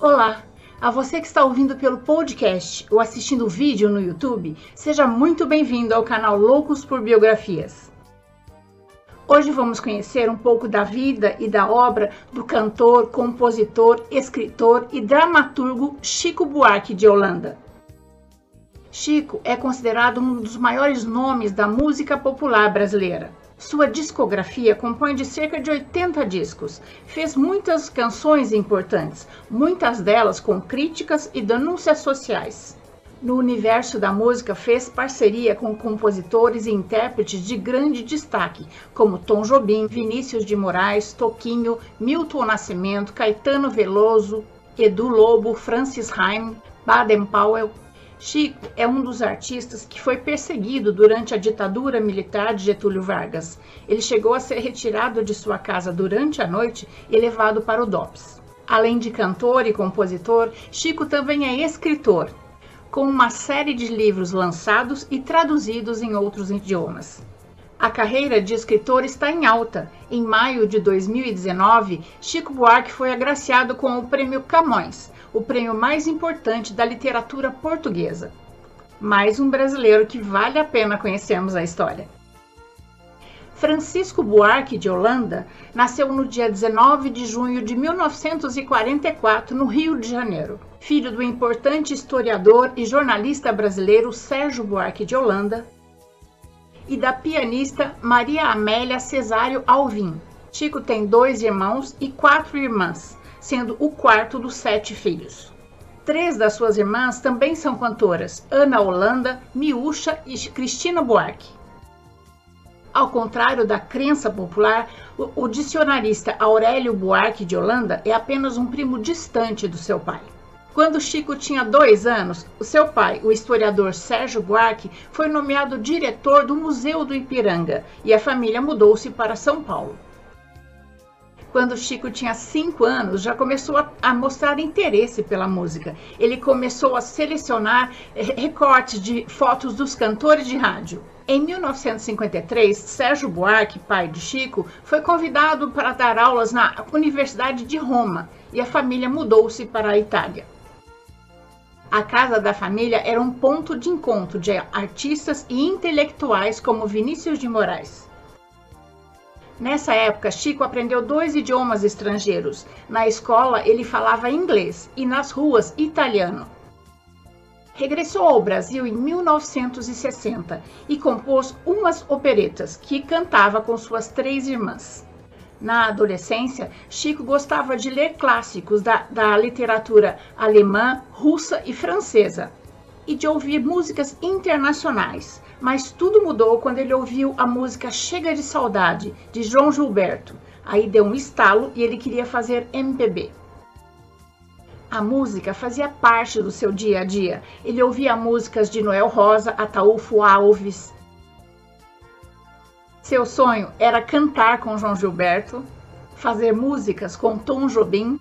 Olá! A você que está ouvindo pelo podcast ou assistindo o vídeo no YouTube, seja muito bem-vindo ao canal Loucos por Biografias. Hoje vamos conhecer um pouco da vida e da obra do cantor, compositor, escritor e dramaturgo Chico Buarque de Holanda. Chico é considerado um dos maiores nomes da música popular brasileira. Sua discografia compõe de cerca de 80 discos. Fez muitas canções importantes, muitas delas com críticas e denúncias sociais. No universo da música, fez parceria com compositores e intérpretes de grande destaque, como Tom Jobim, Vinícius de Moraes, Toquinho, Milton Nascimento, Caetano Veloso, Edu Lobo, Francis Haim, Baden Powell, Chico é um dos artistas que foi perseguido durante a ditadura militar de Getúlio Vargas. Ele chegou a ser retirado de sua casa durante a noite e levado para o DOPS. Além de cantor e compositor, Chico também é escritor, com uma série de livros lançados e traduzidos em outros idiomas. A carreira de escritor está em alta. Em maio de 2019, Chico Buarque foi agraciado com o Prêmio Camões, o prêmio mais importante da literatura portuguesa. Mais um brasileiro que vale a pena conhecermos a história. Francisco Buarque de Holanda nasceu no dia 19 de junho de 1944 no Rio de Janeiro. Filho do importante historiador e jornalista brasileiro Sérgio Buarque de Holanda, e da pianista Maria Amélia Cesário Alvim. Chico tem dois irmãos e quatro irmãs, sendo o quarto dos sete filhos. Três das suas irmãs também são cantoras: Ana Holanda, Miúcha e Cristina Buarque. Ao contrário da crença popular, o, dicionarista Aurélio Buarque de Holanda é apenas um primo distante do seu pai. Quando Chico tinha dois anos, o seu pai, o historiador Sérgio Buarque, foi nomeado diretor do Museu do Ipiranga e a família mudou-se para São Paulo. Quando Chico tinha cinco anos, já começou a, a, mostrar interesse pela música. Ele começou a selecionar eh, recortes de fotos dos cantores de rádio. Em 1953, Sérgio Buarque, pai de Chico, foi convidado para dar aulas na Universidade de Roma e a família mudou-se para a Itália. A casa da família era um ponto de encontro de artistas e intelectuais como Vinícius de Moraes. Nessa época, Chico aprendeu dois idiomas estrangeiros. Na escola, ele falava inglês e nas ruas, italiano. Regressou ao Brasil em 1960 e compôs umas operetas que cantava com suas três irmãs. Na adolescência, Chico gostava de ler clássicos da, da literatura alemã, russa e francesa e de ouvir músicas internacionais. Mas tudo mudou quando ele ouviu a música Chega de Saudade, de João Gilberto. Aí deu um estalo e ele queria fazer MPB. A música fazia parte do seu dia a dia. Ele ouvia músicas de Noel Rosa, Ataúfo Alves, seu sonho era cantar com João Gilberto, fazer músicas com Tom Jobim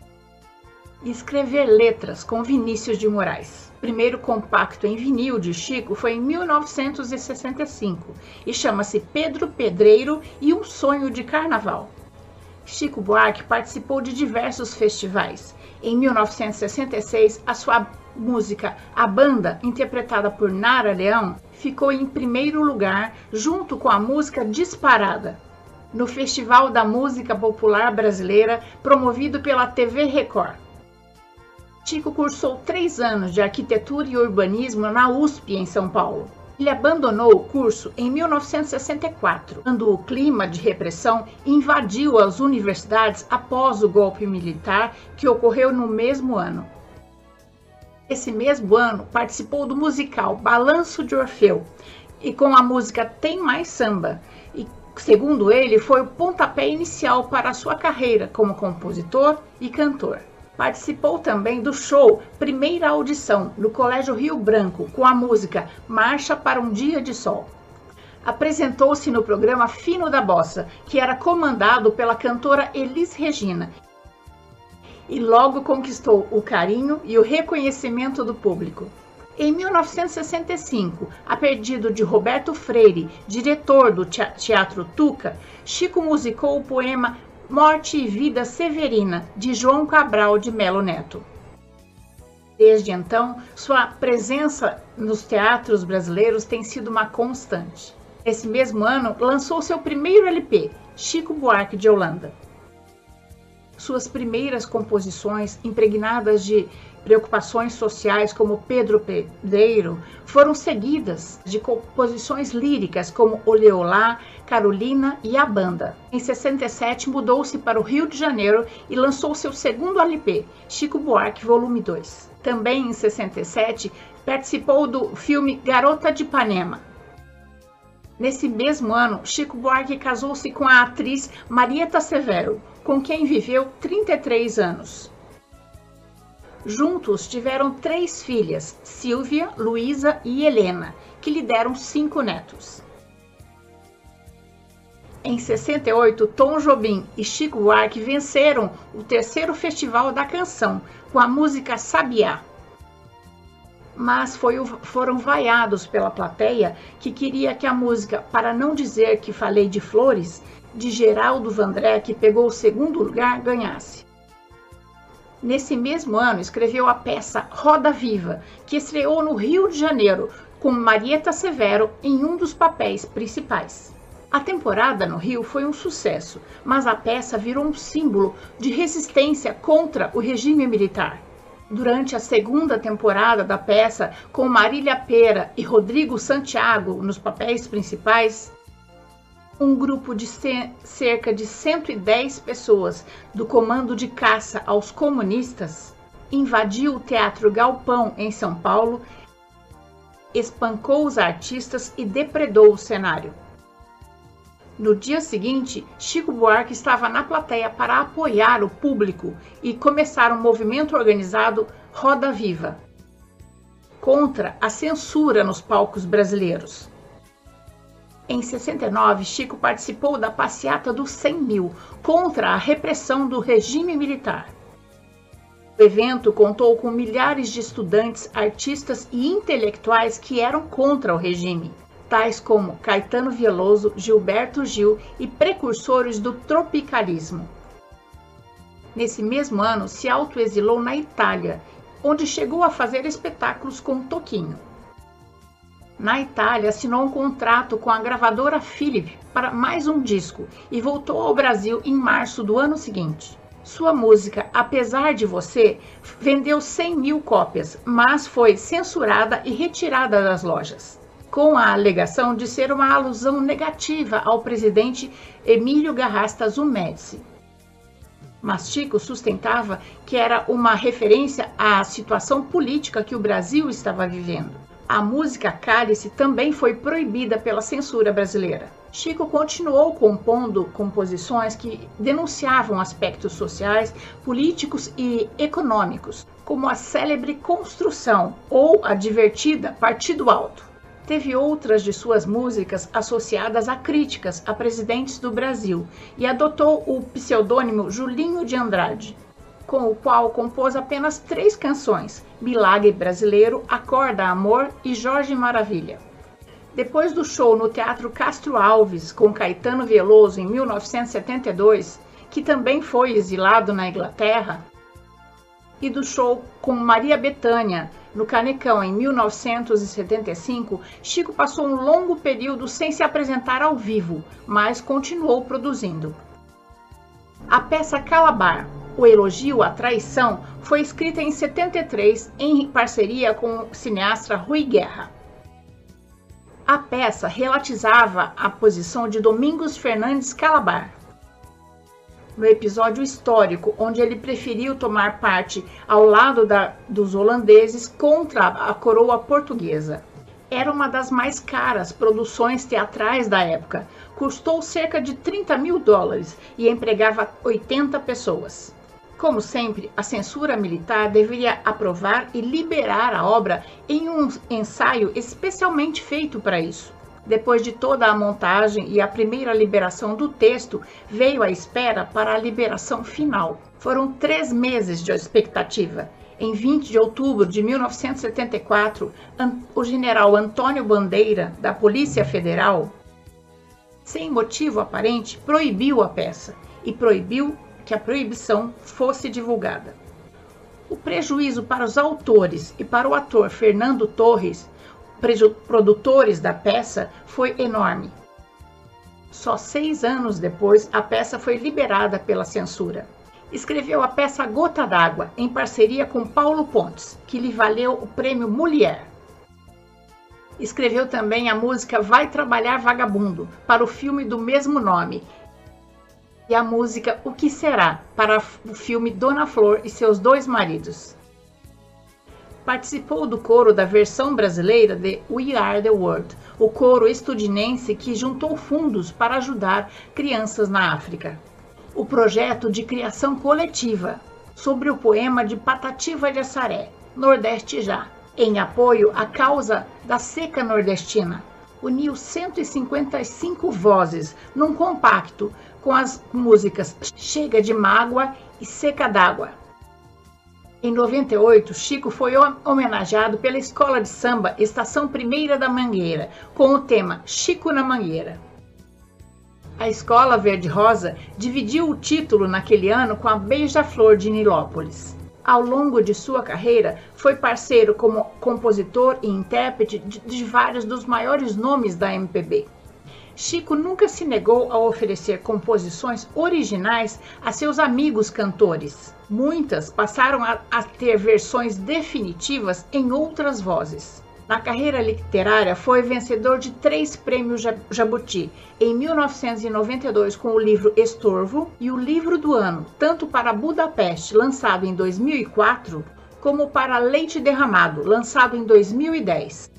e escrever letras com Vinícius de Moraes. O primeiro compacto em vinil de Chico foi em 1965 e chama-se Pedro Pedreiro e um Sonho de Carnaval. Chico Buarque participou de diversos festivais. Em 1966, a sua música A Banda, interpretada por Nara Leão, ficou em primeiro lugar junto com a música Disparada, no Festival da Música Popular Brasileira, promovido pela TV Record. Chico cursou três anos de arquitetura e urbanismo na USP, em São Paulo. Ele abandonou o curso em 1964, quando o clima de repressão invadiu as universidades após o golpe militar que ocorreu no mesmo ano. Esse mesmo ano, participou do musical Balanço de Orfeu e com a música Tem Mais Samba. E, segundo ele, foi o pontapé inicial para a sua carreira como compositor e cantor. Participou também do show Primeira Audição no Colégio Rio Branco com a música Marcha para um Dia de Sol. Apresentou-se no programa Fino da Bossa, que era comandado pela cantora Elis Regina e logo conquistou o carinho e o reconhecimento do público. Em 1965, a pedido de Roberto Freire, diretor do Teatro Tuca, Chico musicou o poema Morte e Vida Severina, de João Cabral de Melo Neto. Desde então, sua presença nos teatros brasileiros tem sido uma constante. Esse mesmo ano, lançou seu primeiro LP, Chico Buarque de Holanda. Suas primeiras composições, impregnadas de preocupações sociais como Pedro Pedreiro, foram seguidas de composições líricas como Oleolá, Carolina e a Banda. Em 67, mudou-se para o Rio de Janeiro e lançou seu segundo LP, Chico Buarque Volume 2. Também em 67, participou do filme Garota de Ipanema, Nesse mesmo ano, Chico Buarque casou-se com a atriz Marieta Severo, com quem viveu 33 anos. Juntos tiveram três filhas, Silvia, Luísa e Helena, que lhe deram cinco netos. Em 68, Tom Jobim e Chico Buarque venceram o terceiro Festival da Canção com a música Sabiá, mas foi, foram vaiados pela plateia que queria que a música Para Não Dizer Que Falei de Flores, de Geraldo Vandré, que pegou o segundo lugar, ganhasse. Nesse mesmo ano, escreveu a peça Roda Viva, que estreou no Rio de Janeiro, com Marieta Severo em um dos papéis principais. A temporada no Rio foi um sucesso, mas a peça virou um símbolo de resistência contra o regime militar durante a segunda temporada da peça, com Marília Pera e Rodrigo Santiago nos papéis principais, um grupo de cerca de 110 pessoas do Comando de Caça aos Comunistas invadiu o Teatro Galpão em São Paulo, espancou os artistas e depredou o cenário. No dia seguinte, Chico Buarque estava na plateia para apoiar o público e começar um movimento organizado Roda Viva contra a censura nos palcos brasileiros. Em 69, Chico participou da passeata dos 100 mil contra a repressão do regime militar. O evento contou com milhares de estudantes, artistas e intelectuais que eram contra o regime tais como Caetano Veloso, Gilberto Gil e precursores do tropicalismo. Nesse mesmo ano, se autoexilou na Itália, onde chegou a fazer espetáculos com Toquinho. Na Itália, assinou um contrato com a gravadora Philip para mais um disco e voltou ao Brasil em março do ano seguinte. Sua música, Apesar de Você, vendeu 100 mil cópias, mas foi censurada e retirada das lojas com a alegação de ser uma alusão negativa ao presidente Emílio Garrastazu Médici. Mastico sustentava que era uma referência à situação política que o Brasil estava vivendo. A música Cálice também foi proibida pela censura brasileira. Chico continuou compondo composições que denunciavam aspectos sociais, políticos e econômicos, como a célebre Construção ou a divertida Partido Alto teve outras de suas músicas associadas a críticas a presidentes do Brasil e adotou o pseudônimo Julinho de Andrade, com o qual compôs apenas três canções: Milagre Brasileiro, Acorda Amor e Jorge Maravilha. Depois do show no Teatro Castro Alves com Caetano Veloso em 1972, que também foi exilado na Inglaterra, e do show com Maria Bethânia no Canecão em 1975, Chico passou um longo período sem se apresentar ao vivo, mas continuou produzindo. A peça Calabar, o elogio à traição, foi escrita em 73 em parceria com o cineasta Rui Guerra. A peça relatizava a posição de Domingos Fernandes Calabar, no episódio histórico, onde ele preferiu tomar parte ao lado da, dos holandeses contra a coroa portuguesa. Era uma das mais caras produções teatrais da época. Custou cerca de 30 mil dólares e empregava 80 pessoas. Como sempre, a censura militar deveria aprovar e liberar a obra em um ensaio especialmente feito para isso. Depois de toda a montagem e a primeira liberação do texto, veio a espera para a liberação final. Foram três meses de expectativa. Em 20 de outubro de 1974, o general Antônio Bandeira, da Polícia Federal, sem motivo aparente, proibiu a peça e proibiu que a proibição fosse divulgada. O prejuízo para os autores e para o ator Fernando Torres, produtores da peça, foi enorme. Só seis anos depois, a peça foi liberada pela censura. Escreveu a peça Gota d'Água, em parceria com Paulo Pontes, que lhe valeu o prêmio Mulher. Escreveu também a música Vai Trabalhar Vagabundo, para o filme do mesmo nome, e a música O Que Será, para o filme Dona Flor e seus dois maridos. Participou do coro da versão brasileira de We Are the World, o coro estudinense que juntou fundos para ajudar crianças na África. O projeto de criação coletiva sobre o poema de Patativa de Assaré, Nordeste Já, em apoio à causa da seca nordestina. Uniu 155 vozes num compacto com as músicas Chega de Mágoa e Seca d'Água. Em 98, Chico foi homenageado pela Escola de Samba Estação Primeira da Mangueira, com o tema Chico na Mangueira. A Escola Verde Rosa dividiu o título naquele ano com a Beija-Flor de Nilópolis. Ao longo de sua carreira, foi parceiro como compositor e intérprete de vários dos maiores nomes da MPB. Chico nunca se negou a oferecer composições originais a seus amigos cantores. Muitas passaram a, a, ter versões definitivas em outras vozes. Na carreira literária, foi vencedor de três prêmios Jabuti, em 1992 com o livro Estorvo e o livro do ano, tanto para Budapeste, lançado em 2004, como para Leite Derramado, lançado em 2010.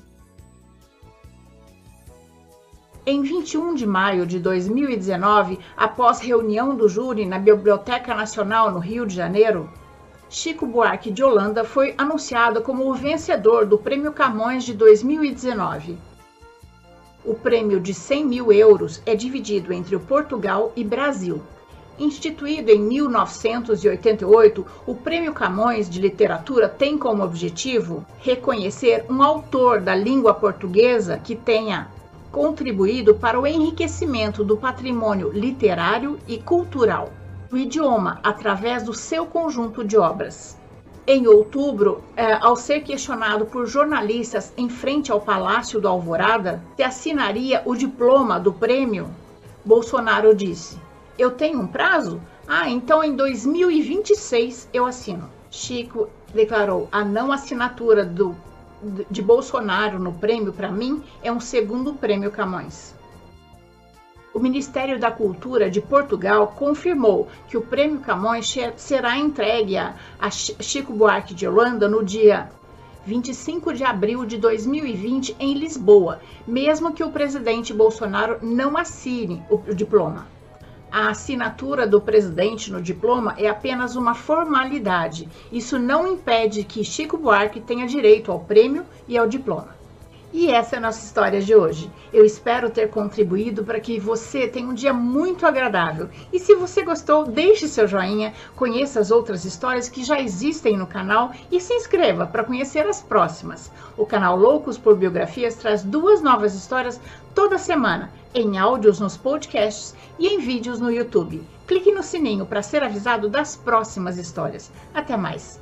Em 21 de maio de 2019, após reunião do júri na Biblioteca Nacional no Rio de Janeiro, Chico Buarque de Holanda foi anunciado como o vencedor do Prêmio Camões de 2019. O prêmio de 100 mil euros é dividido entre o Portugal e Brasil. Instituído em 1988, o Prêmio Camões de Literatura tem como objetivo reconhecer um autor da língua portuguesa que tenha contribuído para o enriquecimento do patrimônio literário e cultural do idioma através do seu conjunto de obras. Em outubro, é, ao ser questionado por jornalistas em frente ao Palácio do Alvorada se assinaria o diploma do prêmio, Bolsonaro disse: Eu tenho um prazo? Ah, então em 2026 eu assino. Chico declarou a não assinatura do de Bolsonaro no prêmio, para mim, é um segundo prêmio Camões. O Ministério da Cultura de Portugal confirmou que o prêmio Camões será entregue a, Chico Buarque de Holanda no dia 25 de abril de 2020 em Lisboa, mesmo que o presidente Bolsonaro não assine o diploma a assinatura do presidente no diploma é apenas uma formalidade. Isso não impede que Chico Buarque tenha direito ao prêmio e ao diploma. E essa é a nossa história de hoje. Eu espero ter contribuído para que você tenha um dia muito agradável. E se você gostou, deixe seu joinha, conheça as outras histórias que já existem no canal e se inscreva para conhecer as próximas. O canal Loucos por Biografias traz duas novas histórias toda semana, em áudios nos podcasts e em vídeos no YouTube. Clique no sininho para ser avisado das próximas histórias. Até mais!